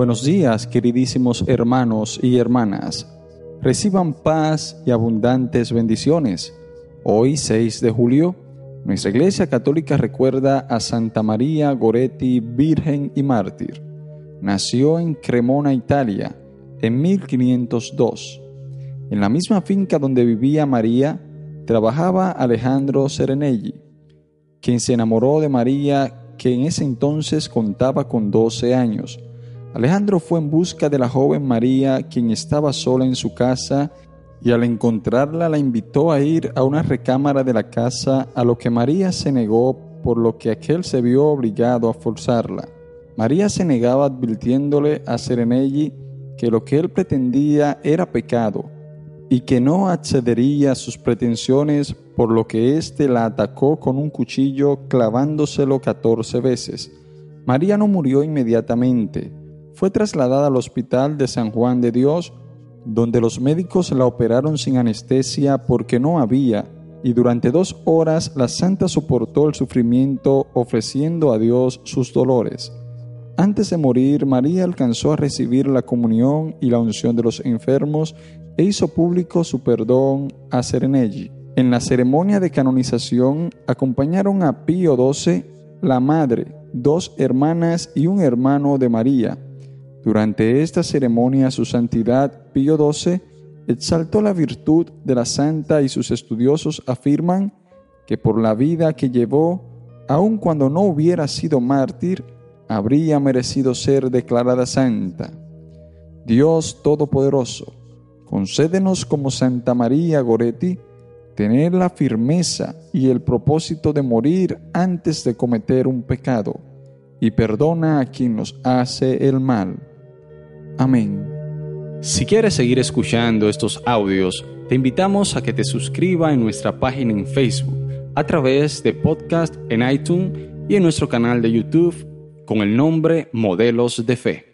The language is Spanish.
Buenos días, queridísimos hermanos y hermanas. Reciban paz y abundantes bendiciones. Hoy, 6 de julio, nuestra Iglesia Católica recuerda a Santa María Goretti, Virgen y Mártir. Nació en Cremona, Italia, en 1502. En la misma finca donde vivía María, trabajaba Alejandro Serenelli, quien se enamoró de María, que en ese entonces contaba con 12 años Alejandro fue en busca de la joven María, quien estaba sola en su casa, y al encontrarla la invitó a ir a una recámara de la casa, a lo que María se negó, por lo que aquel se vio obligado a forzarla. María se negaba advirtiéndole a Serenelli que lo que él pretendía era pecado, y que no accedería a sus pretensiones, por lo que éste la atacó con un cuchillo clavándoselo catorce veces. María no murió inmediatamente, fue trasladada al hospital de San Juan de Dios, donde los médicos la operaron sin anestesia porque no había, y durante dos horas la santa soportó el sufrimiento ofreciendo a Dios sus dolores. Antes de morir, María alcanzó a recibir la comunión y la unción de los enfermos e hizo público su perdón a Serenelli. En la ceremonia de canonización acompañaron a Pío XII, la madre, dos hermanas y un hermano de María, durante esta ceremonia su santidad Pío XII exaltó la virtud de la santa y sus estudiosos afirman que por la vida que llevó, aun cuando no hubiera sido mártir, habría merecido ser declarada santa. Dios Todopoderoso, concédenos como Santa María Goretti tener la firmeza y el propósito de morir antes de cometer un pecado, y perdona a quien nos hace el mal Amén. Si quieres seguir escuchando estos audios, te invitamos a que te suscribas en nuestra página en Facebook, a través de podcast en iTunes y en nuestro canal de YouTube con el nombre Modelos de Fe.